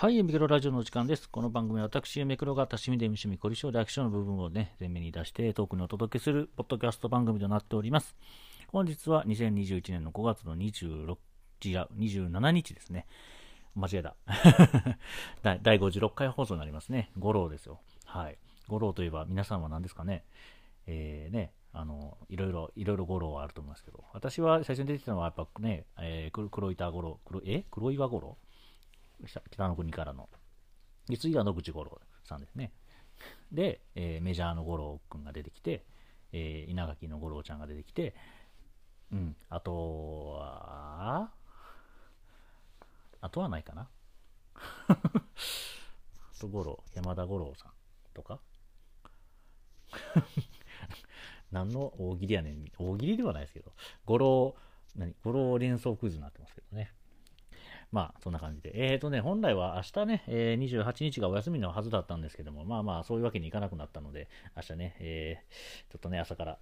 はい、ミクロラジオの時間です。この番組は私、ミクロが多趣味で趣味、凝り性でアクションの部分をね、前面に出してトークにお届けするポッドキャスト番組となっております。本日は2021年の5月の26、違う、27日ですね。間違えた。第56回放送になりますね。五郎ですよ。はい。五郎といえば皆さんは何ですかね？えー、ね、あの、いろいろ、いろいろ五郎はあると思いますけど、私は最初に出てたのはやっぱね、えー、黒板五郎、黒、え？黒岩五郎？北の国からの。で、次が野口五郎さんですね。で、えー、メジャーの五郎くんが出てきて、えー、稲垣の五郎ちゃんが出てきて、うん、あとは、あとはないかな。と五郎、山田五郎さんとか。何の大喜利やねん。大喜利ではないですけど、五郎、何？五郎連想クイズになってますけどね。まあ、そんな感じで。えっ、ー、とね、本来は明日ね、えー、28日がお休みのはずだったんですけども、まあまあ、そういうわけにいかなくなったので、明日ね、えー、ちょっとね、朝から、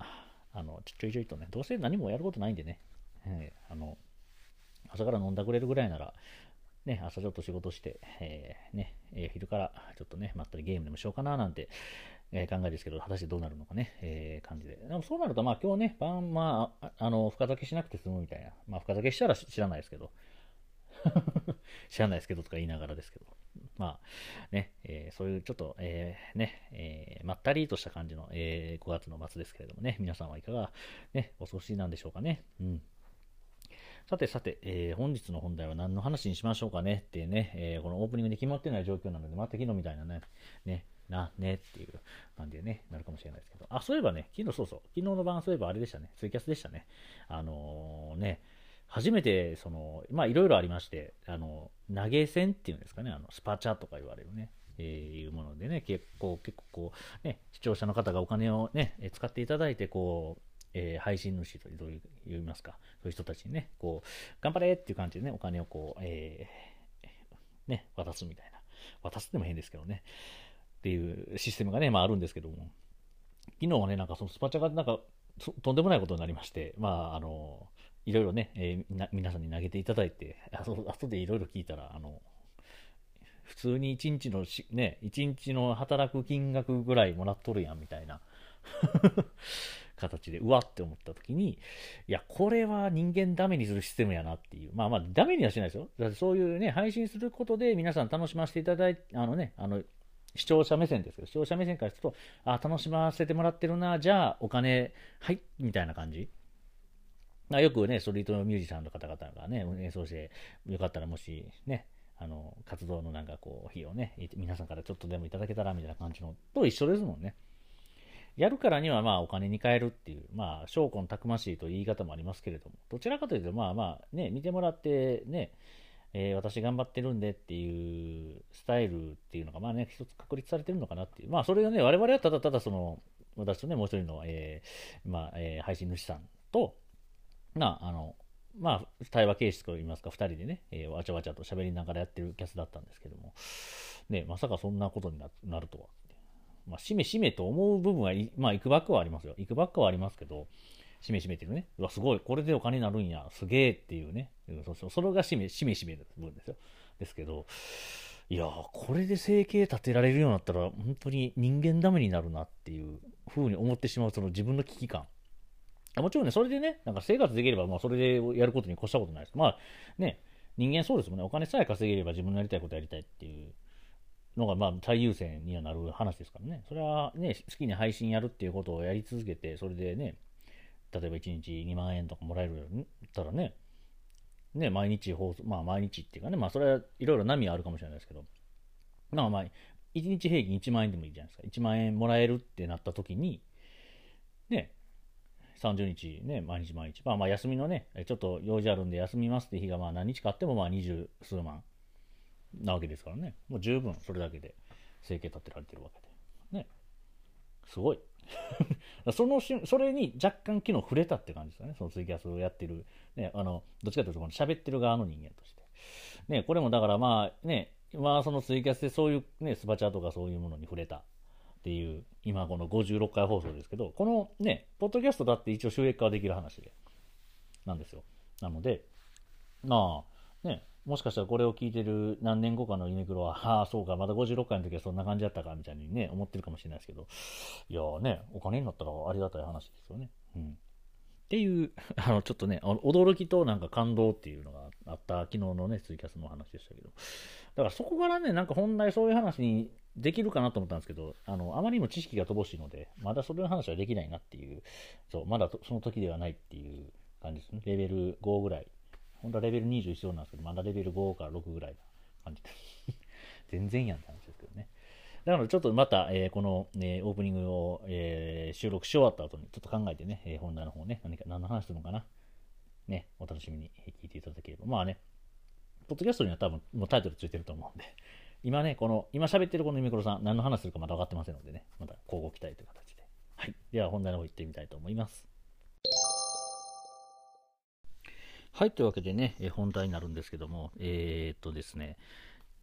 あの、ちょいちょいとね、どうせ何もやることないんでね、えー、あの、朝から飲んだくれるぐらいなら、ね、朝ちょっと仕事して、えー、ね、えー、昼からちょっとね、まったりゲームでもしようかななんて、えー、考えですけど、果たしてどうなるのかね、えー、感じで。でもそうなると、まあ今日ね、晩、まあ、あの、深酒しなくて済むみたいな。まあ深酒したら知らないですけど、知らないですけどとか言いながらですけど。まあね、えー、そういうちょっと、えー、ね、えー、まったりとした感じの、え5月の末ですけれどもね、皆さんはいかが、ね、お過ごしなんでしょうかね。うん。さてさて、えー、本日の本題は何の話にしましょうかねってね、えー、このオープニングで決まってない状況なので、また昨日みたいなね、ね、な、ねっていう感じでね、なるかもしれないですけど。あ、そういえばね、昨日そうそう、昨日の晩そういえばあれでしたね、ツイキャスでしたね。あのー、ね、初めて、その、まあいろいろありまして、あの、投げ銭っていうんですかね、あの、スパチャとか言われるね、えー、いうものでね、結構、結構こう、ね、視聴者の方がお金をね、使っていただいて、こう、えー、配信主とどう言いますか、そういう人たちにね、こう、頑張れっていう感じでね、お金をこう、えー、ね、渡すみたいな。渡すっても変ですけどね。っていうシステムがね、まああるんですけども、昨日はね、なんかそのスパチャがなんかとんでもないことになりまして、まあ、あの、いろいろね、えー、皆さんに投げていただいて、あ後でいろいろ聞いたら、あの、普通に1日のし、ね、1日の働く金額ぐらいもらっとるやん、みたいな 形で、うわって思った時に、いや、これは人間ダメにするシステムやなっていう。まあまあ、ダメにはしないですよ。だってそういうね、配信することで皆さん楽しませていただいて、あのね、あの、視聴者目線ですけど、視聴者目線からすると、あ、楽しませてもらってるな、じゃあお金、はい、みたいな感じ。まあ、よくね、ストリートミュージシャンの方々がね、演奏して、よかったらもしね、あの、活動のなんかこう、費用ね、皆さんからちょっとでもいただけたらみたいな感じのと一緒ですもんね。やるからにはまあお金に換えるっていう、まあ、証拠のたくましいという言い方もありますけれども、どちらかというと、まあまあ、ね、見てもらってね、えー、私頑張ってるんでっていうスタイルっていうのが、まあね、一つ確立されてるのかなっていう。まあ、それがね、我々はただただその、私とね、もう一人の、えー、まあ、えー、配信主さんと、な、あの、まあ、対話形式といいますか、2人でね、えー、わちゃわちゃと喋りながらやってるキャスだったんですけども、ね、まさかそんなことになるとは。まあ、しめしめと思う部分は、まあ、いくばっかはありますよ。いくばっかはありますけど、しめしめていうね、うわ、すごい、これでお金になるんや、すげえっていうね、そうそうそれがしめしめしめの部分ですよ。ですけど、いやこれで生計立てられるようになったら、本当に人間ダメになるなっていうふうに思ってしまう、その自分の危機感。もちろんね、それでね、なんか生活できれば、まあ、それでやることに越したことないです。まあ、ね、人間そうですもんね、お金さえ稼げれば自分のやりたいことやりたいっていうのが、まあ、最優先にはなる話ですからね。それはね、好きに配信やるっていうことをやり続けて、それでね、例えば1日2万円とかもらえるったらね、ね、毎日放送、まあ毎日っていうかね、まあそれはいろいろ波あるかもしれないですけど、まあまあ、1日平均1万円でもいいじゃないですか。1万円もらえるってなった時に、30日ね、毎日毎日。まあまあ休みのね、ちょっと用事あるんで休みますって日がまあ何日かあってもまあ二十数万なわけですからね。もう十分それだけで生計立てられてるわけで。ね。すごい。そのしそれに若干昨日触れたって感じですよね。そのツイキャスをやってる、ね、あの、どっちかというとこの喋ってる側の人間として。ね、これもだからまあね、まあそのツイキャスでそういうね、スパチャとかそういうものに触れたっていう、今この56回放送ですけど、このね、ポッドキャストだって一応収益化できる話で、なんですよ。なので、まあ、ね、もしかしたらこれを聞いてる何年後かのユニクロは、ああ、そうか、まだ56回の時はそんな感じだったか、みたいにね、思ってるかもしれないですけど、いやーね、お金になったらありがたい話ですよね。うん。っていう、あの、ちょっとね、驚きとなんか感動っていうのがあった昨日のね、ツイキャスの話でしたけど、だからそこからね、なんか本来そういう話にできるかなと思ったんですけど、あの、あまりにも知識が乏しいので、まだそれの話はできないなっていう、そう、まだその時ではないっていう感じですね。レベル5ぐらい。本当はレベル20必要なんですけど、まだレベル5から6ぐらいな感じです。全然やんって話ですけどね。だからちょっとまた、えー、この、ね、オープニングを、えー、収録し終わった後にちょっと考えてね、えー、本題の方ね、何か、何の話するのかな。ね、お楽しみに聞いていただければ。まあね、ポッドキャストには多分もうタイトルついてると思うんで、今ね、この、今喋ってるこのユミクロさん、何の話するかまだ分かってませんのでね、また交互期待という形で。はい。では本題の方行ってみたいと思います。はい、というわけでね、え本題になるんですけども、えー、っとですね、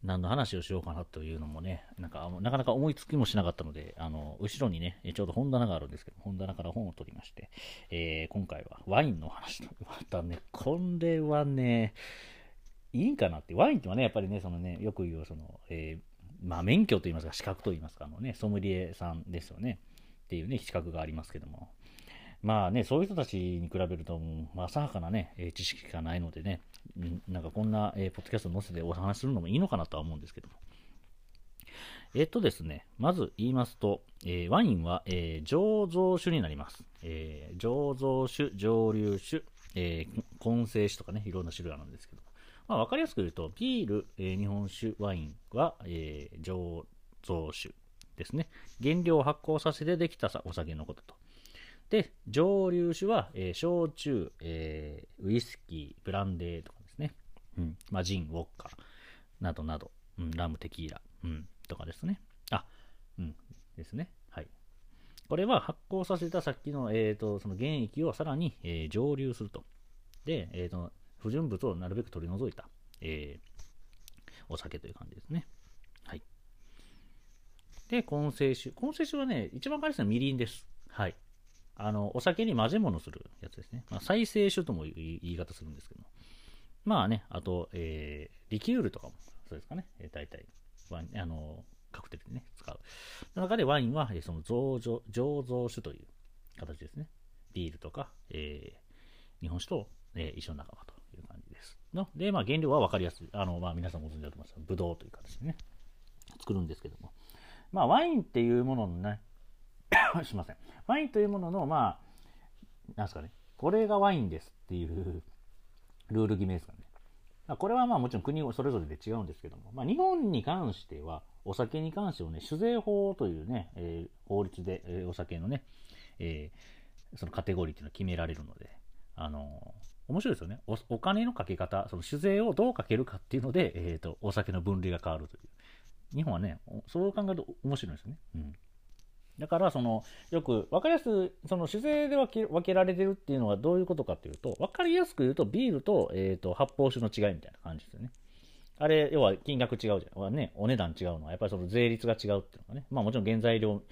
何の話をしようかなというのもね、なんかなかなか思いつきもしなかったので、あの後ろにね、ちょうど本棚があるんですけど、本棚から本を取りまして、えー、今回はワインの話と、またね、これはね、いいんかなって、ワインってはね、やっぱりね、そのね、よく言う、その、えー、まあ、免許といいますか、資格といいますか、あのね、ソムリエさんですよね、っていうね、資格がありますけども、まあね、そういう人たちに比べると、まあ、浅はかなね、知識がないのでね、なんかこんな、えー、ポッドキャスト載せてお話するのもいいのかなとは思うんですけども。えっとですね、まず言いますと、えー、ワインは、えー、醸造酒になります。えー、醸造酒、蒸留酒、えー、混成酒とかね、いろんな種類あるんですけど、まあ、わかりやすく言うと、ビール、えー、日本酒、ワインは、えー、醸造酒ですね。原料を発酵させてできたお酒のことと。で、蒸留酒は、えー、焼酎、えー、ウイスキー、ブランデーとかですね。うん。まあ、ジン、ウォッカなどなど、うん、ラム、テキーラ、うん、とかですね。あ、うん、ですね。はい。これは発酵させたさっきの、えーと、その原液をさらに、えー、蒸留すると。で、えーと、不純物をなるべく取り除いた、えー、お酒という感じですね。はい。で、混成酒。混成酒はね、一番分かりやすいのはみりんです。はい。あの、お酒に混ぜ物するやつですね。まあ、再生酒とも言い方するんですけどまあね、あと、えー、リキュールとかもそうですかね。えー、大体、ワイン、あの、カクテルでね、使う。の中でワインは、えー、その醸造、醸造酒という形ですね。ビールとか、えー、日本酒と、えー、一緒の仲間という感じです。ので、まあ、原料は分かりやすい。あの、まあ、皆さんご存知だと思いますがブドウという形でね、作るんですけども。まあ、ワインっていうもののね、しません。ワインというものの、まあ、なんすかね、これがワインですっていうルール決めですかね。まこれはまあもちろん国それぞれで違うんですけども、まあ、日本に関しては、お酒に関してはね、酒税法というね、えー、法律で、えー、お酒のね、えー、そのカテゴリーっていうのは決められるので、あの面白いですよねお。お金のかけ方、その酒税をどうかけるかっていうので、えーと、お酒の分類が変わるという。日本はね、そう考えると面白いですよね。うんだから、その、よく、わかりやすく、その、酒税で分け分けられてるっていうのはどういうことかっていうと、わかりやすく言うと、ビールと、えっ、ー、と、発泡酒の違いみたいな感じですよね。あれ、要は金額違うじゃん。ね、お値段違うのは、やっぱりその税率が違うっていうのがね。まあもちろん原材料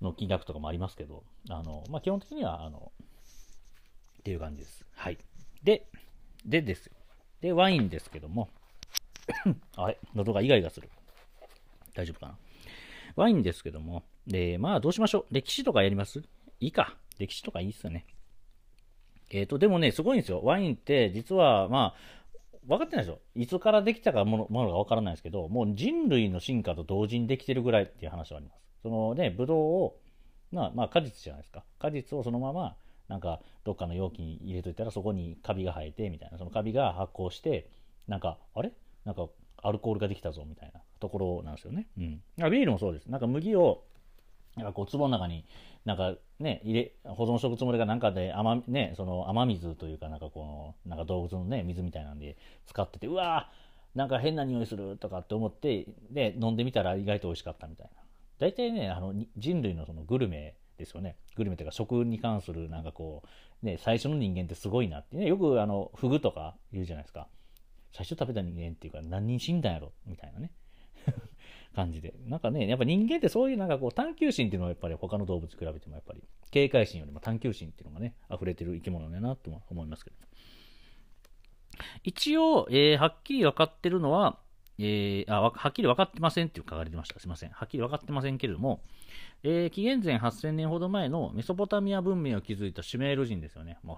の金額とかもありますけど、あの、まあ基本的には、あの、っていう感じです。はい。で、でですよ。で、ワインですけども、あれ、喉がイガイガする。大丈夫かな？ワインですけども、で、まあどうしましょう。歴史とかやります？いいか。歴史とかいいっすよね。えっ、ー、と、でもね、すごいんですよ。ワインって実は、まあ、分かってないですよ。いつからできたかものものが分からないですけど、もう人類の進化と同時にできてるぐらいっていう話はあります。そのね、ブドウを、まあ、まあ、果実じゃないですか。果実をそのまま、なんか、どっかの容器に入れといたら、そこにカビが生えて、みたいな。そのカビが発酵して、なんか、あれ？なんか、アルコールができたぞ、みたいなところなんですよね。うん。ビールもそうです。なんか麦をなんかこう壺の中になんかね入れ保存しとくつもりがなんかで雨,、ね、その雨水というかなんかこのなんか動物のね水みたいなんで使っててうわーなんか変な匂いするとかって思ってで飲んでみたら意外と美味しかったみたいな。大体ねあの人類のそのグルメですよね。グルメというか食に関するなんかこうね最初の人間ってすごいなって。ねよくあのフグとか言うじゃないですか。最初食べた人間っていうか何人死んだんやろみたいなね。感じで。なんかね、やっぱ人間ってそういうなんかこう探求心っていうのはやっぱり他の動物比べてもやっぱり警戒心よりも探求心っていうのがね、溢れてる生き物だなと思いますけど。一応、えーはっきり分かってるのは、えーあはっきり分かってませんって書かれてました。すいません。はっきり分かってませんけれども、えー紀元前8000年ほど前のメソポタミア文明を築いたシュメール人ですよね。まあ、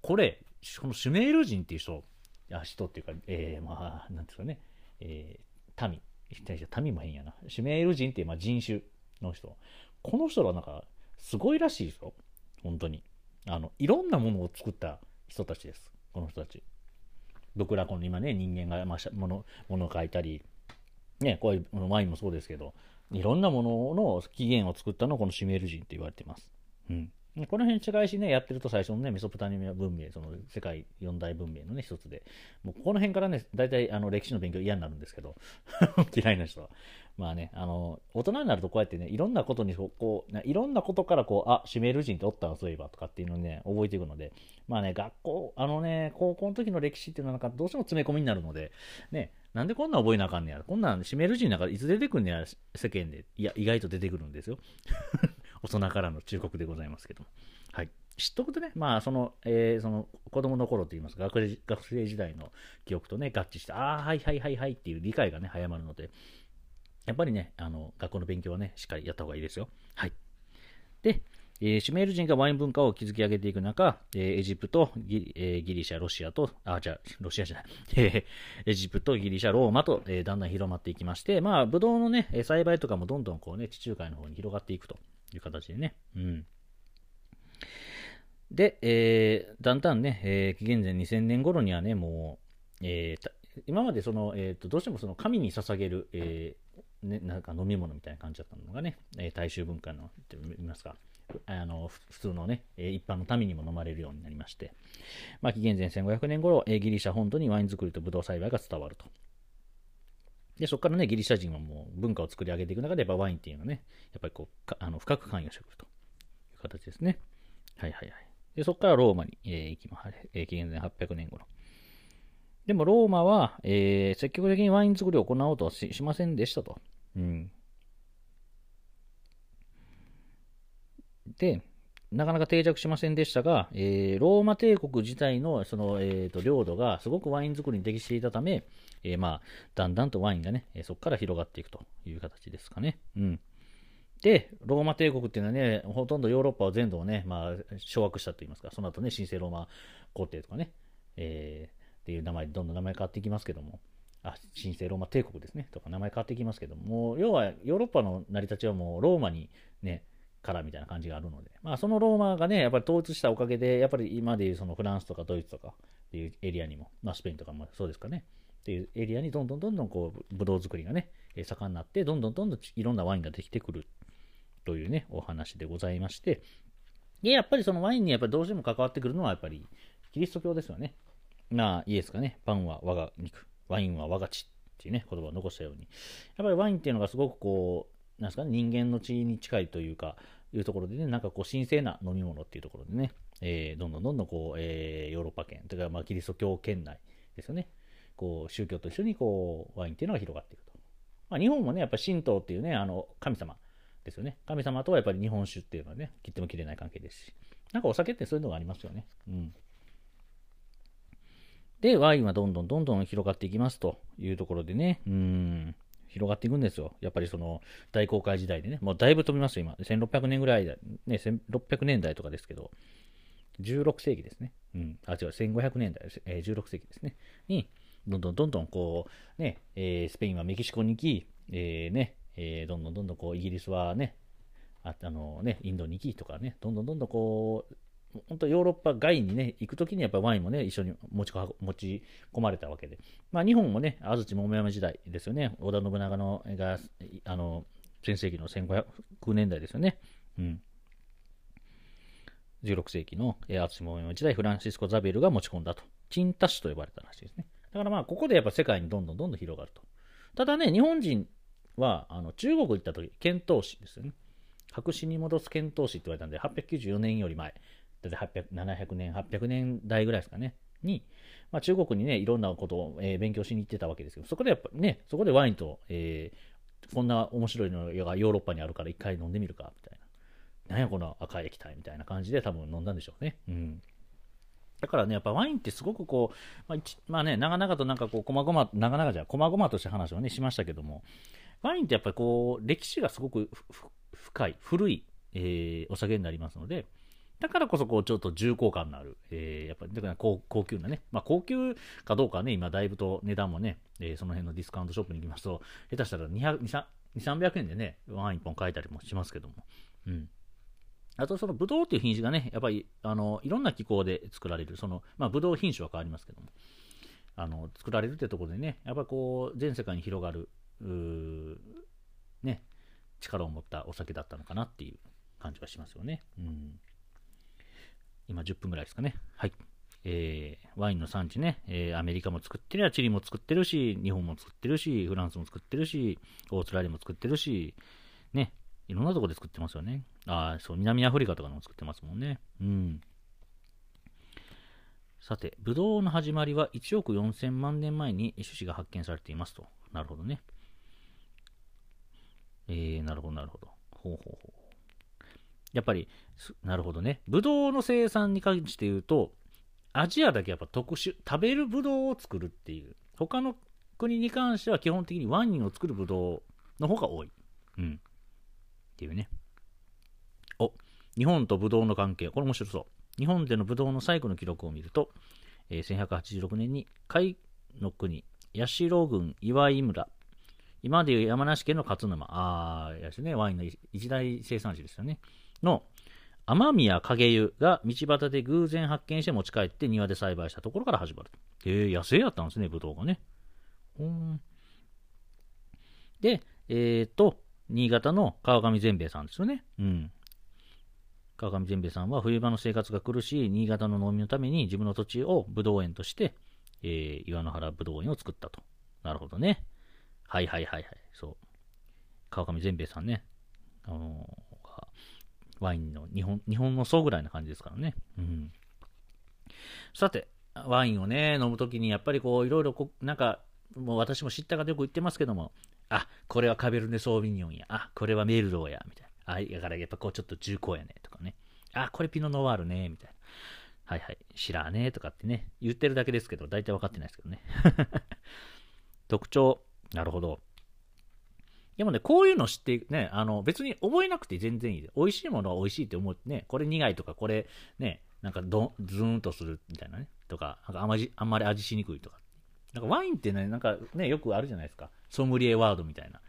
これ、このシュメール人っていう人、あ人っていうか、えーまあ、なんですかね、えー民。民も変やな。シュメール人って、まあ、人種の人。この人らなんか、すごいらしいですよ。本当に。あの、いろんなものを作った人たちです。この人たち。僕らこの今ね、人間が、まあ、もの、ものを書いたり、ね、こういうワインもそうですけど、いろんなものの起源を作ったのはこのシュメール人って言われてます。うん。この辺違いしね、やってると最初のね、メソポタミア文明、その世界四大文明のね、一つで、もうこの辺からね、大体あの歴史の勉強嫌になるんですけど、嫌いな人は。まあね、あの、大人になるとこうやってね、いろんなことにこう、いろんなことからこう、あ、シュメール人っておったわ、そういえば、とかっていうのをね、覚えていくので、まあね、学校、あのね、高校の時の歴史っていうのはなんかどうしても詰め込みになるので、ね、なんでこんな覚えなあかんねや。こんなんシュメール人なんかいつ出てくんねや、世間で。いや、意外と出てくるんですよ。大人からの忠告でございますけども。はい。知っとくとね、まあ、その、えーその、子供の頃といいますか、学生学生時代の記憶とね、合致して、ああ、はいはいはいはいっていう理解がね、早まるので、やっぱりね、あの、学校の勉強はね、しっかりやった方がいいですよ。はい。で、えーシュメール人がワイン文化を築き上げていく中、えーエジプト、ギ,、えーギリシャ、ロシアと、あ、じゃ、ロシアじゃない、えーエジプト、ギリシャ、ローマと、えーだんだん広まっていきまして、まあ、ブドウのね、え栽培とかもどんどんこうね、地中海の方に広がっていくという形でね。うん。で、えーだんだんね、えー紀元前2000年頃にはね、もう、えー今までその、えーと、どうしてもその神に捧げる、えーね、なんか飲み物みたいな感じだったのがね、えー大衆文化の、って言いますか、あの普通のね、え一般の民にも飲まれるようになりまして、まあ、紀元前1500年頃、えギリシャ本土にワイン作りとブドウ栽培が伝わると。で、そこからね、ギリシャ人はもう文化を作り上げていく中で、やっぱワインっていうのはね、やっぱりこう、あの深く関与してくるという形ですね。はいはいはい。で、そこからローマに、えー行きます。えー紀元前800年頃。でもローマは、えー積極的にワイン作りを行おうとはしませんでしたと。うん。で、なかなか定着しませんでしたが、えーローマ帝国自体のその、えーと領土がすごくワイン作りに適していたため、えーまあ、だんだんとワインがね、えそこから広がっていくという形ですかね。うん。で、ローマ帝国っていうのはね、ほとんどヨーロッパを全土をね、まあ、掌握したといいますか、その後ね、神聖ローマ皇帝とかね、えーっていう名前でどんどん名前変わっていきますけども、あ、神聖ローマ帝国ですね、とか名前変わっていきますけども、も要はヨーロッパの成り立ちはもうローマにね、からみたいな感じがあるので、まあそのローマがね、やっぱり統一したおかげで、やっぱり今でいうそのフランスとかドイツとかっていうエリアにも、まあスペインとかもそうですかね、っていうエリアにどんどんどんどんこう、ブドウ作りがね、盛んなって、どんどんどんどんいろんなワインができてくる。というね、お話でございまして、で、やっぱりそのワインにやっぱりどうしても関わってくるのはやっぱりキリスト教ですよね。まあ、イエスがね、パンは我が肉、ワインは我が血っていうね、言葉を残したように、やっぱりワインっていうのがすごくこう、なんすかね、人間の血に近いというか、いうところでね、なんかこう、神聖な飲み物っていうところでね、えーどんどんどんどんこう、えーヨーロッパ圏、というかまあキリスト教圏内ですよね、こう、宗教と一緒にこう、ワインっていうのが広がっていくと。まあ、日本もね、やっぱり神道っていうね、あの、神様ですよね。神様とはやっぱり日本酒っていうのはね、切っても切れない関係ですし。なんかお酒ってそういうのがありますよね。うん。で、ワインはどんどんどんどん広がっていきますというところでね、うん、広がっていくんですよ。やっぱりその大航海時代でね、もうだいぶ飛びますよ、今。1600年ぐらいだ、ね、1600年代とかですけど、16世紀ですね。うん。あ、違う、1500年代、えー16世紀ですね。に、どんどんどんどんこう、ね、えースペインはメキシコに行き、えーね、えーどんどんどんどんこう、イギリスはね、ああのね、インドに行きとかね、どんどんどんどんこう、本当ヨーロッパ外にね、行くときにやっぱワインもね、一緒に持ち持ち込まれたわけで。まあ日本もね、安土桃山時代ですよね。織田信長のが、あの、前世紀の1500年代ですよね。うん。16世紀の安土桃山時代、フランシスコ・ザベルが持ち込んだと。チンタ種と呼ばれたらしいですね。だからまあ、ここでやっぱ世界にどんどんどんどん広がると。ただね、日本人は、あの、中国行った時、遣唐使ですよね。白紙に戻す遣唐使って言われたんで、894年より前。だいたい800 700年、800年代ぐらいですかね。に、まあ、中国にね、いろんなことを、えー勉強しに行ってたわけですけど、そこでやっぱね、そこでワインと、えーこんな面白いのがヨーロッパにあるから一回飲んでみるか、みたいな。なんやこの赤い液体みたいな感じで多分飲んだんでしょうね。うん。だからね、やっぱワインってすごくこう、まあ、まあ、ね、長々となんかこう、こまごま、長々じゃ、こまごまとした話をね、しましたけども、ワインってやっぱりこう、歴史がすごく深い、古い、えー、お酒になりますので、だからこそこう、ちょっと重厚感のある、えー、やっぱり、だから高高級なね、まあ高級かどうかね、今だいぶと値段もね、えー、その辺のディスカウントショップに行きますと、下手したら200、200 300円でね、ワン1本買えたりもしますけども。うん。あと、そのブドウっていう品種がね、やっぱり、あの、いろんな気候で作られる、その、まあ、ブドウ品種は変わりますけども、あの、作られるってところでね、やっぱこう、全世界に広がる、ね、力を持ったお酒だったのかなっていう感じがしますよね。うん。今10分ぐらいですかね。はい。えー、ワインの産地ね、えー、アメリカも作ってるや、チリも作ってるし、日本も作ってるし、フランスも作ってるし、オーストラリアも作ってるし、ね、いろんなとこで作ってますよね。ああ、そう、南アフリカとかでも作ってますもんね。うん。さて、ブドウの始まりは1億4000万年前に種子が発見されていますと。なるほどね。えー、なるほど、なるほど。ほうほうほう。やっぱり、なるほどね。ブドウの生産に関して言うと、アジアだけやっぱ特殊、食べるブドウを作るっていう。他の国に関しては基本的にワインを作るブドウの方が多い。うん。っていうね。お、日本とブドウの関係。これ面白そう。日本でのブドウの最後の記録を見ると、えー、1186年に甲斐の国、八代郡岩井村、今でいう山梨県の勝沼、ああ、やしね、ワインの一大生産地ですよね。の、雨宮影湯が道端で偶然発見して持ち帰って庭で栽培したところから始まる。えー、野生やったんですね、ブドウがね。で、えっ、ー、と、新潟の川上善兵衛さんですよね。うん。川上善兵衛さんは冬場の生活が苦しい新潟の農民のために自分の土地をブドウ園として、えー、岩の原ブドウ園を作ったと。なるほどね。はいはいはいはい。そう。川上善兵衛さんね。あのー、ワインの日本、日本の層ぐらいな感じですからね。うん。さて、ワインをね、飲むときにやっぱりこう、いろいろこなんか、もう私も知った方よく言ってますけども、あ、これはカベルネ・ソービニョンや。あ、これはメルローや。みたいな。あ、だからやっぱこうちょっと重厚やね。とかね。あ、これピノノワールね。みたいな。はいはい。知らねえとかってね。言ってるだけですけど、大体分かってないですけどね。特徴。なるほど。でもね、こういうの知ってね、あの、別に覚えなくて全然いい。美味しいものは美味しいって思ってね、これ苦いとか、これね、なんかどズーンとするみたいなね。とか、なんかあまじ、あんまり味しにくいとか。なんかワインってね、なんかね、よくあるじゃないですか。ソムリエワードみたいな。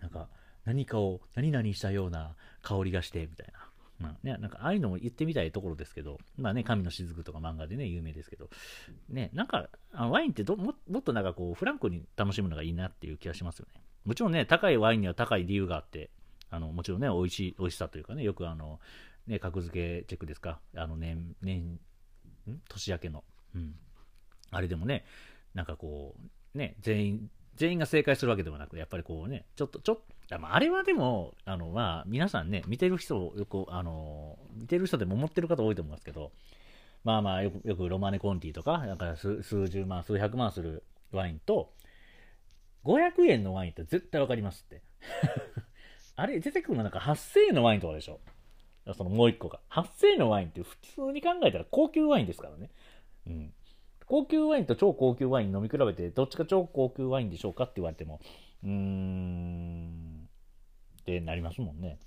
なんか、何かを何々したような香りがして、みたいな。まあね、なんかああいうのも言ってみたいところですけど、まあね、神の雫とか漫画でね、有名ですけど、ね、なんか、あワインってももっとなんかこう、フランクに楽しむのがいいなっていう気がしますよね。もちろんね、高いワインには高い理由があって、あの、もちろんね、美味しい、美味しさというかね、よくあの、ね、格付けチェックですか、あの年、年、年明けの、うん。あれでもね、なんかこう、ね、全員、全員が正解するわけでもなく、やっぱりこうね、ちょっと、ちょっと、まああれはでも、あの、まあ、皆さんね、見てる人をよく、あの、見てる人でも思ってる方多いと思いますけど、まあまあ、よく、よくロマネコンティとか、なんか数数十万、数百万するワインと、500円のワインって絶対わかりますって。あれ、出てくるのなんか8000円のワインとかでしょ？そのもう一個が。8000円のワインって普通に考えたら高級ワインですからね。うん。高級ワインと超高級ワイン飲み比べて、どっちが超高級ワインでしょうかって言われても、うーん、ってなりますもんね。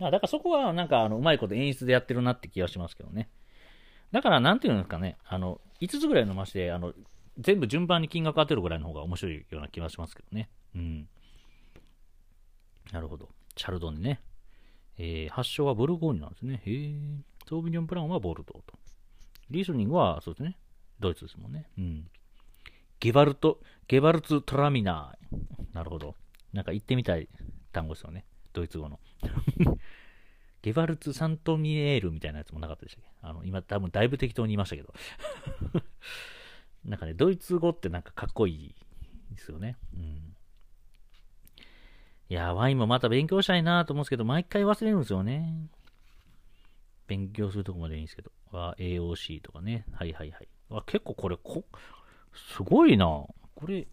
だからそこはなんかあのうまいこと演出でやってるなって気がしますけどね。だからなんていうんですかね、あの、5つぐらい飲まして、あの、全部順番に金額当てるぐらいの方が面白いような気がしますけどね。うん。なるほど。チャルドンね。えー、発祥はブルゴーニュなんですね。へえ。ソービニョンブランはボルドーと。リースニングは、そうですね。ドイツですもんね。うん。ゲバルト、ゲバルツ・トラミナー。なるほど。なんか言ってみたい単語ですよね。ドイツ語の。ゲバルツ・サントミエールみたいなやつもなかったでしたっけ？あの、今多分だいぶ適当に言いましたけど。なんかね、ドイツ語ってなんかかっこいいですよね。うん。いや、ワインもまた勉強したいなと思うんですけど、毎回忘れるんですよね。勉強するとこまでいいんですけど。は AOC とかね。はいはいはい。あ結構これこ、すごいな。これ、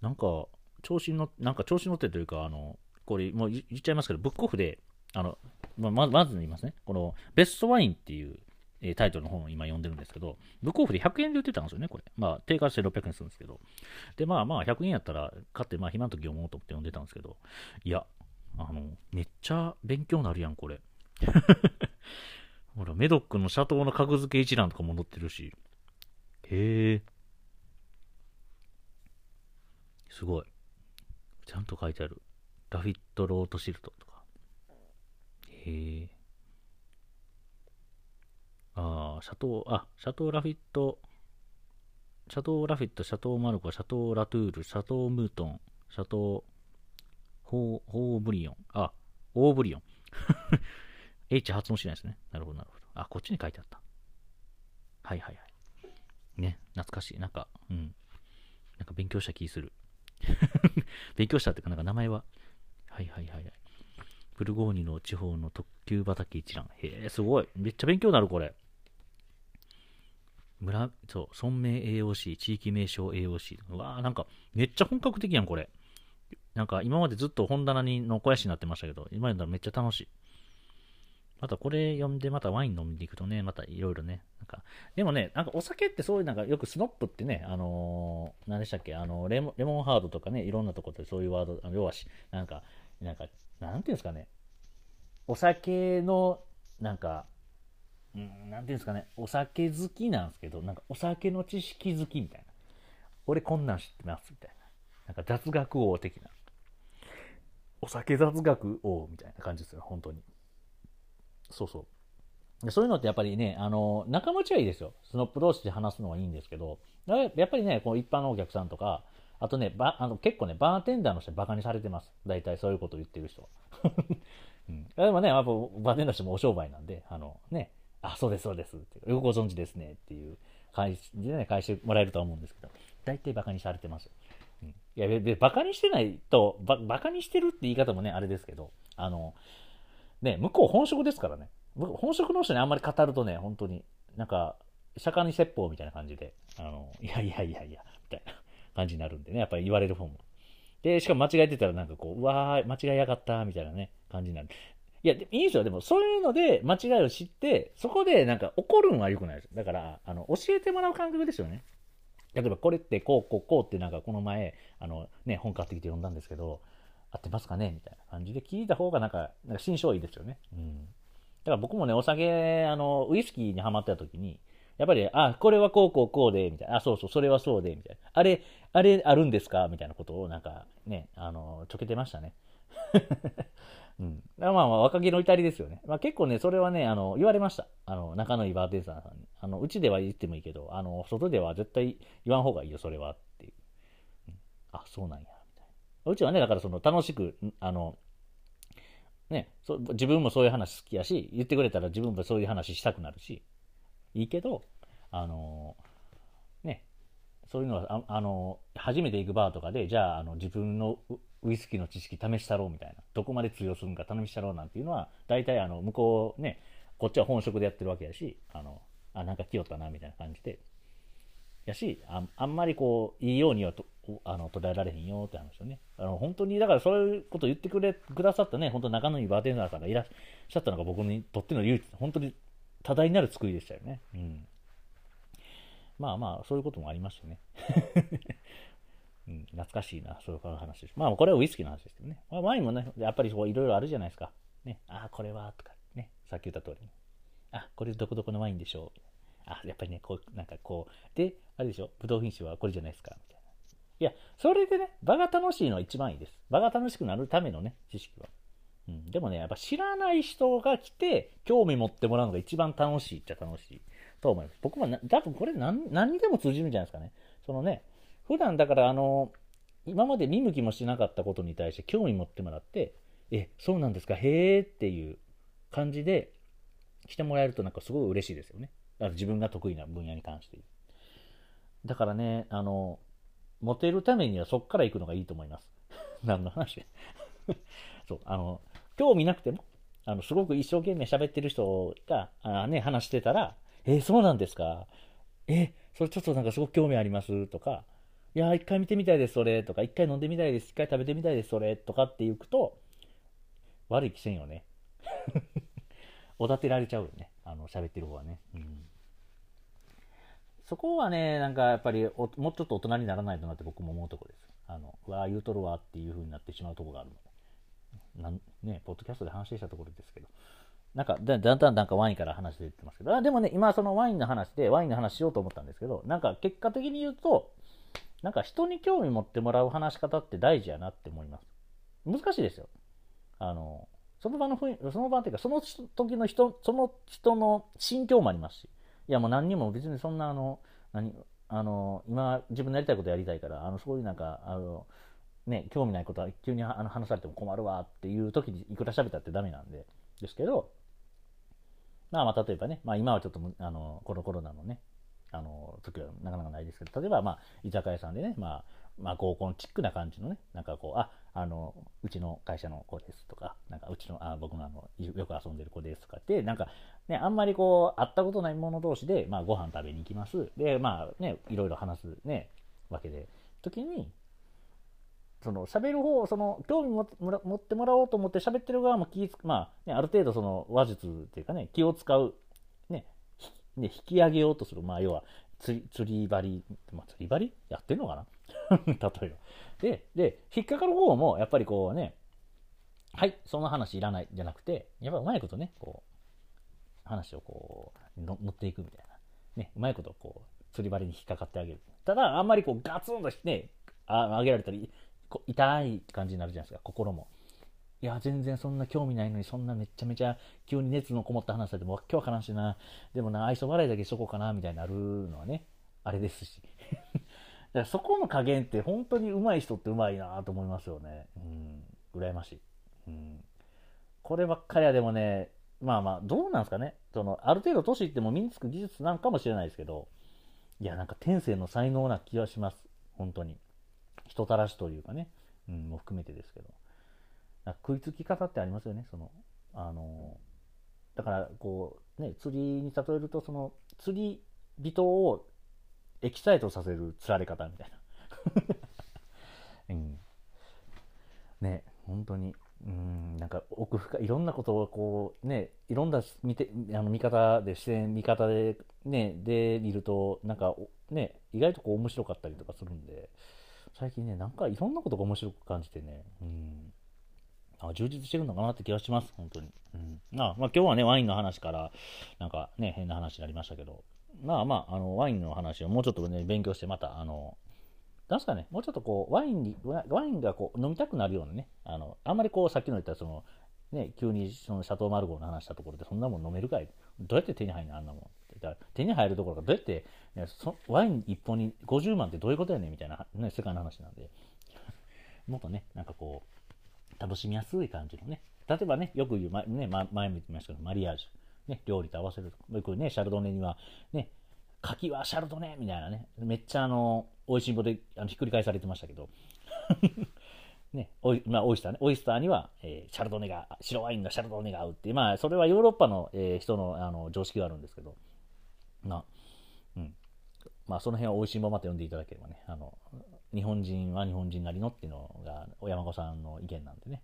なんか、調子の、なんか調子乗ってというか、あの、これ、もう言っちゃいますけど、ブックオフで、あの、まままず言いますね。この、ベストワインっていうえタイトルの本を今読んでるんですけど、ブックオフで100円で売ってたんですよね、これ。まあ、定価して600円するんですけど。で、まあまあ、100円やったら買って、まあ、暇の時読もうと思って読んでたんですけど、いや、あの、めっちゃ勉強になるやん、これ。ほら、メドックのシャトーの格付け一覧とかも載ってるし。へえ。すごい。ちゃんと書いてある。ラフィットロートシルトとか。へえ。ああ、シャトー、あ、シャトーラフィット、シャトーラフィット、シャトーマルゴー、シャトーラトゥール、シャトームートン、シャトー、ホー、ホーブリオン、あ、オーブリオン。H 発音しないですね。なるほど、なるほど。あ、こっちに書いてあった。はいはいはい。ね、懐かしい。なんか、うん。なんか勉強した気する。勉強したっていうか、なんか名前は。はいはいはいはい。ブルゴーニュの地方の特急畑一覧。へえ、すごい。めっちゃ勉強になる、これ。村、そう、村名 AOC、地域名称 AOC。うわあなんか、めっちゃ本格的やん、これ。なんか、今までずっと本棚にの肥やしになってましたけど、今やったらめっちゃ楽しい。またこれ読んで、またワイン飲んでいくとね、またいろいろね、なんか、でもね、なんかお酒ってそういうなんか、よくスノップってね、あのー、何でしたっけ、あのレモン、レモンハードとかね、いろんなとこでそういうワード、あの要はし、なんか、なんか、なんていうんですかね、お酒の、なんか、うん、なんていうんですかね、お酒好きなんですけど、なんかお酒の知識好きみたいな。俺こんなん知ってますみたいな。なんか雑学王的な。お酒雑学王みたいな感じですよ、本当に。そうそう。そういうのってやっぱりね、あの、仲間違いいですよ。スノップ同士で話すのはいいんですけど、やっぱりね、こう一般のお客さんとか、あとね、ばあの結構ね、バーテンダーの人バカにされてます。大体そういうことを言ってる人。うん、でもね、やっぱバーテンダーの人もお商売なんで、あのね、あ、そうです、そうですって。よくご存知ですねっていう感じでね、返してもらえるとは思うんですけど、大体バカにされてます。うん、いや、で、バカにしてないと、ババカにしてるって言い方もね、あれですけど、あの、ね、向こう本職ですからね。本職の人にあんまり語るとね、本当に、なんか、釈迦に説法みたいな感じで、あの、いやいやいやいや、みたいな感じになるんでね、やっぱり言われる方も。で、しかも間違えてたらなんかこう、うわー、間違いやがった、みたいなね、感じになる。いや、でいいですよ。でも、そういうので間違いを知って、そこでなんか怒るのは良くないです。だから、あの、教えてもらう感覚ですよね。例えば、これってこう、こう、こうってなんかこの前、あの、ね、本買ってきて読んだんですけど、合ってますかね？みたいな感じで聞いた方がなんか、なんか心象いいですよね。うん。だから僕もね、お酒、あの、ウイスキーにハマってた時に、やっぱり、あ、これはこうこうこうで、みたいな。あ、そうそう、それはそうで、みたいな。あれ、あれあるんですか？みたいなことを、なんかね、あの、ちょけてましたね。うん。まあまあ、若気の至りですよね。まあ結構ね、それはね、あの、言われました。あの、仲のいいバーテンダーさんに。あの、うちでは言ってもいいけど、あの、外では絶対言わん方がいいよ、それは、っていう。うん、あ、そうなんや、うちはね、だからその、楽しく、あの、ね、そ自分もそういう話好きやし、言ってくれたら自分もそういう話したくなるし、いいけど、あのね、そういうのは、あの初めて行くバーとかで、じゃあ、あの自分のウイスキーの知識試したろうみたいな、どこまで通用するんか試したろうなんていうのは、大体あの向こうね、こっちは本職でやってるわけやし、あの、あ、なんか来よったな、みたいな感じで、やし、ああんまりこう、いいようにはとあの捉えられへんよって話よね。あの本当に、だからそういうこと言ってくれくださったね、本当仲のいいバーテンダーさんがいらっしゃったのが僕にとっての唯一、本当に多大なる救いでしたよね。うん。まあまあ、そういうこともありましたね。うん、懐かしいな、そういう話です。まあ、これはウイスキーの話ですけどね。まあ、ワインもね、やっぱりいろいろあるじゃないですか。ね、ああ、これは、とか、ね、さっき言った通りに。あ、これどこどこのワインでしょう。あ、やっぱりね、こう、なんかこう、で、あれでしょ、ブドウ品種はこれじゃないですか、みたいな。いや、それでね、場が楽しいのは一番いいです。場が楽しくなるためのね、知識は。うん、でもね、やっぱ知らない人が来て、興味持ってもらうのが一番楽しいっちゃ楽しいと思います。僕もな、多分これ何何にでも通じるんじゃないですかね。そのね、普段だからあの、今まで見向きもしなかったことに対して興味持ってもらって、え、そうなんですか、へーっていう感じで来てもらえるとなんかすごい嬉しいですよね。だから自分が得意な分野に関して。だからね、あの、モテるためにはそっから行くのがいいと思います。何の話？そう、あの、興味なくても、あの、すごく一生懸命喋ってる人が、あね、話してたら、えーそうなんですか？えそれちょっとなんかすごく興味ありますとか、いや、一回見てみたいです、それとか、一回飲んでみたいです、一回食べてみたいです、それとかって行くと、悪い気せんよね。おだてられちゃうよね。あの、喋ってる方はね。うん。そこはね、なんかやっぱりお、もうちょっと大人にならないとなって僕も思うところです。あの、うわあ、言うとるわっていう風になってしまうところがあるので。なんね、ポッドキャストで話したところですけど。なんかだ、だんだんなんかワインから話してってますけど、あでもね、今そのワインの話で、ワインの話しようと思ったんですけど、なんか結果的に言うと、なんか人に興味持ってもらう話し方って大事やなって思います。難しいですよ。あの、その場の雰囲気、その場っていうか、その時の人、その人の心境もありますし、いやもう何にも別にそんなあの、何、あの、今自分のやりたいことやりたいから、あの、そういうなんか、あの、ね、興味ないことは急にあの話されても困るわっていう時にいくら喋ったってダメなんで、ですけど、まあまあ例えばね、まあ今はちょっとあの、このコロナのね、あの、時はなかなかないですけど、例えばまあ居酒屋さんでね、まあ、まあ合コンチックな感じのね、なんかこう、あ、あの、うちの会社の子ですとか、なんかうちの、あ僕のあの、よく遊んでる子ですとかって、なんかね、あんまりこう、会ったことない者同士で、まあご飯食べに行きます。で、まあね、いろいろ話すね、わけで、時に、その喋る方、その興味持ってもらおうと思って喋ってる側も気まあ、ね、ある程度その話術っていうかね、気を使う、ね、ね引き上げようとする、まあ要は釣り、釣り針、まあ、釣り針？やってるのかな？例えば。で、で、引っかかる方もやっぱりこうね、はい、その話いらないじゃなくて、やっぱうまいことね、こう、話をこう、乗っていくみたいな。ね、うまいことこう、釣り針に引っかかってあげる。ただ、あんまりこう、ガツンとしてね、あげられたり、こう痛い感じになるじゃないですか、心も。いや、全然そんな興味ないのに、そんなめちゃめちゃ急に熱のこもった話されても、わっけわからんしな、でもな、愛想笑いだけしとこうかな、みたいになるのはね、あれですし。だからそこの加減って本当に上手い人って上手いなと思いますよね。うん、羨ましい。うん、こればっかりはでもね、まあまあ、どうなんですかね。その、ある程度年いっても身につく技術なんかもしれないですけど、いや、なんか天性の才能な気はします。本当に。人たらしというかね、うん、も含めてですけど。食いつき方ってありますよね、その、あの、だから、こう、ね、釣りに例えると、その、釣り人をエキサイトさせる釣られ方みたいな。うん。ね、本当に、うん、なんか奥深い、いろんなことをこう、ね、いろんな見て、あの見方で、視点、見方で、ね、で見ると、なんか、ね、意外とこう面白かったりとかするんで、最近ね、なんかいろんなことが面白く感じてね、うん、あ充実してるのかなって気がします、本当に。うん、あまあ、今日はね、ワインの話から、なんかね、変な話になりましたけど、まあまあ、あのワインの話をもうちょっとね、勉強して、また、あの、なんすかね、もうちょっとこう、ワインに、ワインがこう飲みたくなるようなね、あの、あんまりこう、さっきの言ったその、ね、急にそのシャトーマルゴーの話したところで、そんなもん飲めるかい？どうやって手に入るのあんなもん。手に入るところがどうやって、ね、ワイン1本に50万ってどういうことやねんみたいな、ね、世界の話なんで、もっとね、なんかこう、楽しみやすい感じのね、例えばね、よく言う、ま、ね、前も言ってましたけど、マリアージュ、ね、料理と合わせるとか、よくね、シャルドネには、ね、柿はシャルドネみたいなね、めっちゃあの、美味しんぼであのひっくり返されてましたけど、ね、おい、まあ、オイスターね。オイスターには、えー、シャルドネが、白ワインがシャルドネが合うっていう、まあ、それはヨーロッパの、えー、人のあの常識があるんですけど、まあ、うん。まあ、その辺は美味しいままと呼んでいただければね、あの、日本人は日本人なりのっていうのが、お山子さんの意見なんでね。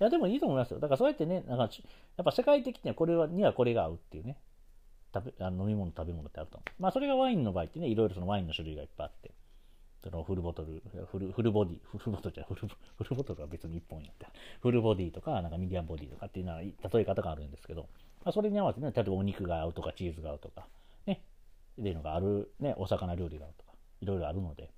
いや、でもいいと思いますよ。だからそうやってね、なんか、やっぱ世界的にはこれは、にはこれが合うっていうね、食べあの飲み物、食べ物ってあると思う。まあ、それがワインの場合ってね、いろいろそのワインの種類がいっぱいあって、そのフルボトル、フルフルボディ、フルボトルじゃフルフルボトルは別に1本やった。フルボディとか、なんかミディアムボディとかっていうのは例え方があるんですけど、まあ、それに合わせてね、例えばお肉が合うとか、チーズが合うとか、ね、っていうのがある、ね、お魚料理が合うとか、いろいろあるので、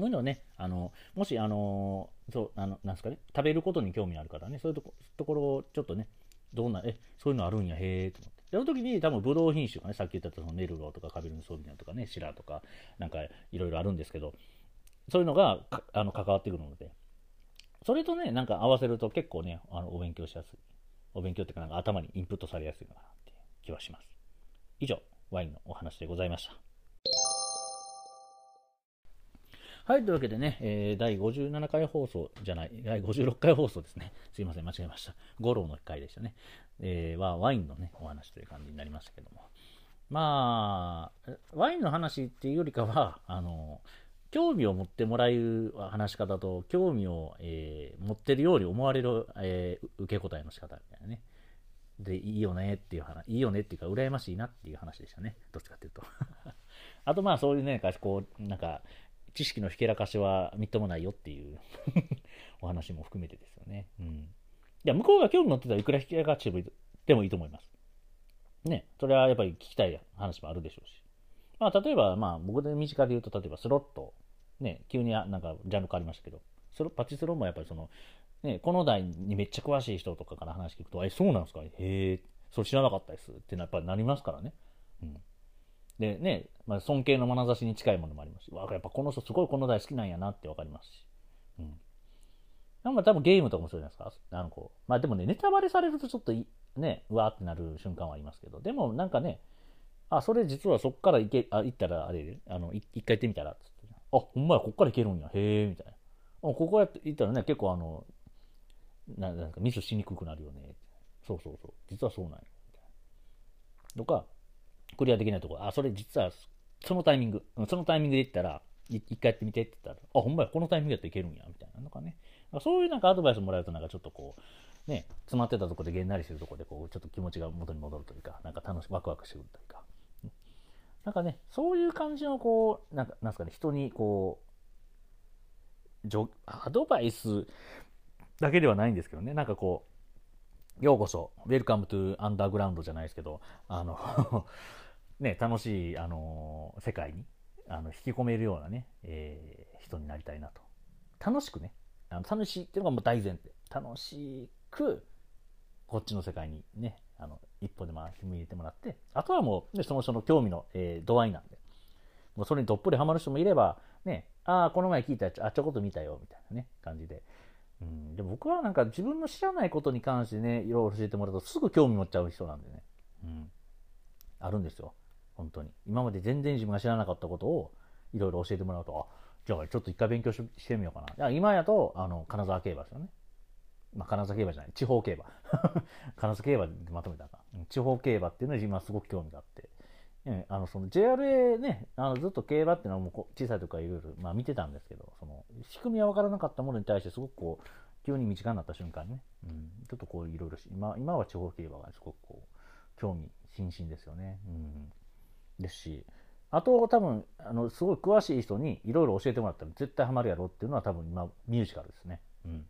そういうのをね、あの、もし、あの、そう、あの、なんすかね、食べることに興味ある方はね、そういうとこところをちょっとね、どんな、え、そういうのあるんや、へえ、と思って。その時に多分ブドウ品種がね、さっき言ったそのネルロとかカビルンソービニョンとかね、シラとか、なんかいろいろあるんですけど、そういうのがあの関わってくるので、それとね、なんか合わせると結構ね、あのお勉強しやすい。お勉強っていうか、なんか頭にインプットされやすいのかなっていう気はします。以上、ワインのお話でございました。はい、というわけでね、えー、第57回放送じゃない、第56回放送ですね。すいません、間違えました。五郎の回でしたね。えー、は、ワインのね、お話という感じになりましたけども。まあ、ワインの話っていうよりかは、あの、興味を持ってもらえる話し方と、興味を、えー、持ってるように思われる、えー、受け答えの仕方みたいなね。でいいよねっていう話、いいよねっていうか、羨ましいなっていう話でしたね。どっちかっていうと。あとまあそういうね、こう、なんか、知識のひけらかしはみっともないよっていう お話も含めてですよね。うん。い、向こうが興味持ってたらいくらひけらかしてもいいと思います。ね、それはやっぱり聞きたい話もあるでしょうし。まあ、例えば、まあ、僕で身近で言うと、例えばスロット、ね、急になんかジャンル変わりましたけど、それパチスロもやっぱりその、ね、この台にめっちゃ詳しい人とかから話聞くと、え、そうなんですか？へえ、それ知らなかったですってやっぱりなりますからね。うん。でね、まあ、尊敬の眼差しに近いものもありますし、わやっぱこの人すごいこの台好きなんやなってわかりますし。うん。なんか多分ゲームとかもそうじゃないですか？あのこうまあでもね、ネタバレされるとちょっとね、うわーってなる瞬間はありますけど、でもなんかね、あ、それ実はそっから行け、あ、行ったらあれで、あの、一回行ってみたら、つって。あ、ほんまや、こっから行けるんや、へえ、みたいな。ここやって行ったらね、結構あの、ななんかミスしにくくなるよね。そうそうそう。実はそうなんや。とか、クリアできないとこ。ろ、あ、それ実は、そのタイミング、そのタイミングで行ったら、一回やってみてって言ったら、あ、ほんまや、このタイミングやったらいけるんや、みたいなのかね。そういうなんかアドバイスもらえると、なんかちょっとこう、ね、詰まってたとこでげんなりしてるとこで、こう、ちょっと気持ちが元に戻るというか、なんか楽しく、ワクワクしてくるというか。なんかね、そういう感じの、こう、なんか、なんすかね、人に、こう、アドバイスだけではないんですけどね、なんかこう、ようこそ、ウェルカムトゥアンダーグラウンドじゃないですけど、あのね、楽しい、あの世界にあの引き込めるようなね、えー、人になりたいなと。楽しくね、あの楽しいっていうのがもう大前提。楽しく、こっちの世界にね、あの一歩でも踏み入れてもらって、あとはもう、ね、その人の興味の、えー、度合いなんで、もうそれにどっぷりハマる人もいれば、ね、ああ、この前聞いたやつ、あ、ちょこっと見たよ、みたいなね、感じで、うん、でも僕はなんか自分の知らないことに関してね、いろいろ教えてもらうとすぐ興味持っちゃう人なんでね。うん。あるんですよ。本当に。今まで全然自分が知らなかったことをいろいろ教えてもらうと、あ、じゃあちょっと一回勉強してみようかな。今やと、あの、金沢競馬ですよね。まあ、金沢競馬じゃない、地方競馬。金沢競馬でまとめたか。地方競馬っていうのに今すごく興味があって。あのその JRA ね、あのずっと競馬っていうのはもう小さい時からいろいろ、まあ、見てたんですけど、その仕組みは分からなかったものに対してすごくこう、急に身近になった瞬間ね、うん、ちょっとこういろいろ今、今は地方競馬がすごくこう、興味津々ですよね。うん、ですし、あと多分、あの、すごい詳しい人にいろいろ教えてもらったら絶対ハマるやろっていうのは多分今、ミュージカルですね。うん。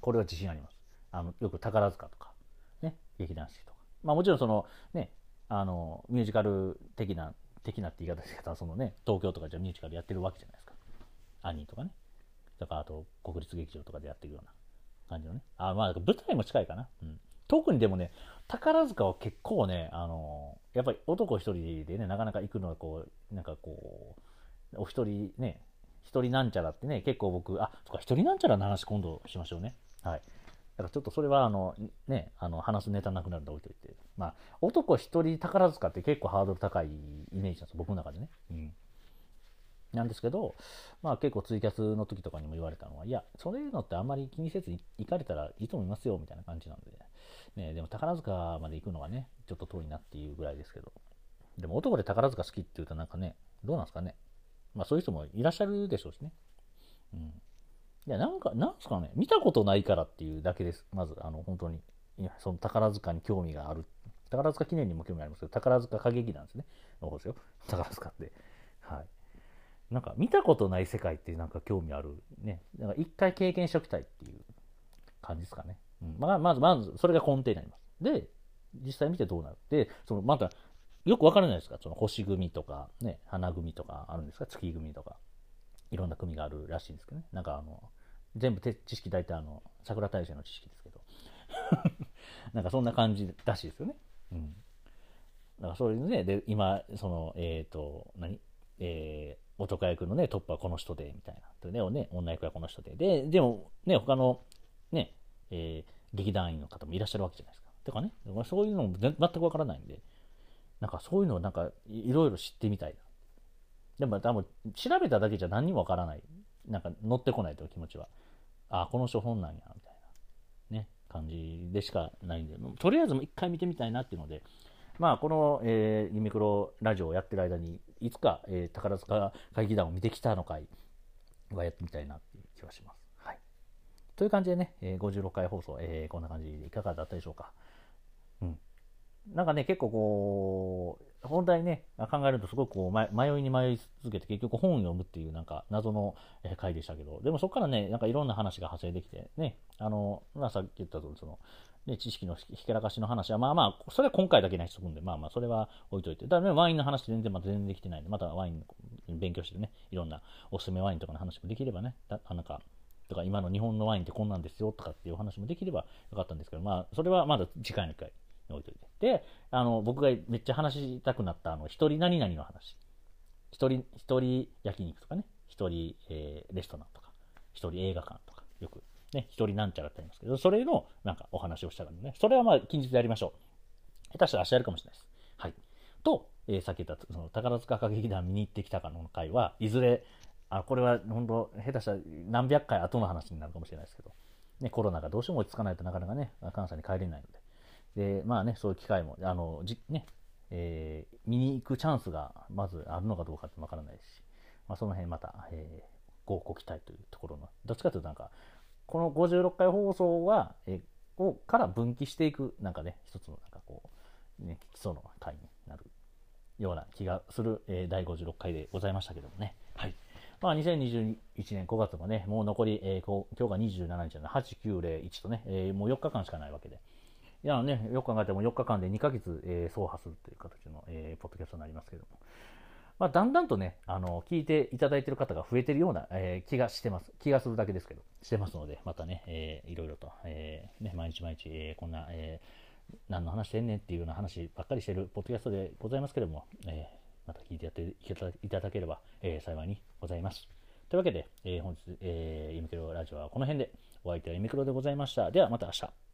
これは自信あります。あの、よく宝塚とか、ね、劇団四季とか。まあもちろんその、ね、あの、ミュージカル的な、的なって言い方ですけど、そのね、東京とかじゃミュージカルやってるわけじゃないですか。アニーとかね。だからあと、国立劇場とかでやってるような感じのね。あ、まあ、舞台も近いかな。うん。特にでもね、宝塚は結構ね、あの、やっぱり男一人でね、なかなか行くのはこう、なんかこう、お一人ね、一人なんちゃらってね、結構僕、あ、そっか、一人なんちゃらの話今度しましょうね。はい。だからちょっとそれはあの、ね、あの話すネタなくなるんで置いといて。まあ、男一人宝塚って結構ハードル高いイメージなんです僕の中でね。うん。なんですけど、まあ結構ツイキャスの時とかにも言われたのは、いや、そういうのってあんまり気にせず行かれたらいいと思いますよ、みたいな感じなんで、ね、でも宝塚まで行くのがね、ちょっと遠いなっていうぐらいですけど、でも男で宝塚好きって言うとなんかね、どうなんですかね。まあそういう人もいらっしゃるでしょうしね。うん。いや、なんか、なんすかね、見たことないからっていうだけです。まず、あの、本当に。いや、その宝塚に興味がある。宝塚記念にも興味ありますけど、宝塚歌劇なんですね。そうですよ。宝塚って。はい。なんか、見たことない世界ってなんか興味ある。ね。なんか、一回経験しておきたいっていう感じですかね。うん。まあ、まず、まず、それが根底になります。で、実際見てどうなるで、その、また、よくわからないですか？その星組とか、ね、花組とかあるんですか？月組とか。いろんな組があるらしいんですけどね。なんかあの、全部知識大体あの、桜大社の知識ですけど。なんかそんな感じらしいですよね。うん。だからそういうね、で、今、その、えっ、ー、と、何？えー、男役のね、トップはこの人で、みたいな。でね、女役はこの人で。で、でも、ね、他の、ね、えー、劇団員の方もいらっしゃるわけじゃないですか。てかね、そういうのも全くわからないんで、なんかそういうのをなんかいろいろ知ってみたいな。でも多分調べただけじゃ何にもわからない。なんか乗ってこないという気持ちは。ああ、この人本なんや、みたいな、ね、感じでしかないんで、とりあえず一回見てみたいなっていうので、まあ、この、えー、ユミクロラジオをやってる間に、いつか、えー、宝塚会議団を見てきたのかいはやってみたいなっていう気はします。はい。という感じでね、えー、56回放送、えー、こんな感じでいかがだったでしょうか。うん。なんかね、結構こう、本題ね、考えるとすごくこう迷いに迷い続けて結局本を読むっていうなんか謎の回でしたけど、でもそこからね、なんかいろんな話が派生できて、ね、あの、まあ、さっき言ったとその、ね、知識のひけらかしの話は、まあまあ、それは今回だけない人もんで、まあまあ、それは置いといて。だからね、ワインの話全然まだ全然できてないんで、またワイン勉強してね、いろんなおすすめワインとかの話もできればね、だなんか、とか今の日本のワインってこんなんですよとかっていう話もできればよかったんですけど、まあ、それはまだ次回の回に置いといて。で、あの、僕がめっちゃ話したくなった、あの、一人何々の話。一人、一人焼肉とかね、一人、えー、レストランとか、一人映画館とか、よくね、一人なんちゃらってありますけど、それのなんかお話をしたからね、それはまあ近日やりましょう。下手したら明日やるかもしれないです。はい。と、えー、さっき言ったその宝塚歌劇団見に行ってきたかの回はいずれ、あこれは本当、下手したら何百回後の話になるかもしれないですけど、ね、コロナがどうしても落ち着かないとなかなかね、関西に帰れないので、で、まあね、そういう機会も、あの、じね、えー、見に行くチャンスがまずあるのかどうかってわからないし、まあ、その辺また、えー、ごご期待というところの、どっちかというとなんか、この56回放送は、えをから分岐していく、なんかね、一つのなんかこう、ね、基礎の回になるような気がする、えー、第56回でございましたけどもね。はい。まあ、2021年5月もね、もう残り、えー、今日が27日なので、8、9、0、1とね、えー、もう4日間しかないわけで。いやね、よく考えても4日間で2ヶ月、えー、走破するという形の、えー、ポッドキャストになりますけども。まあ、だんだんとね、あの、聞いていただいている方が増えてるような、えー、気がしてます。気がするだけですけど、してますので、またね、えー、いろいろと、えー、ね、毎日毎日、えー、こんな、えー、何の話してんねんっていうような話ばっかりしてるポッドキャストでございますけれども、え、また聞いてやっていただければ、え、幸いにございます。というわけで、え、本日、えー、イミクロラジオはこの辺で、お相手はイミクロでございました。ではまた明日。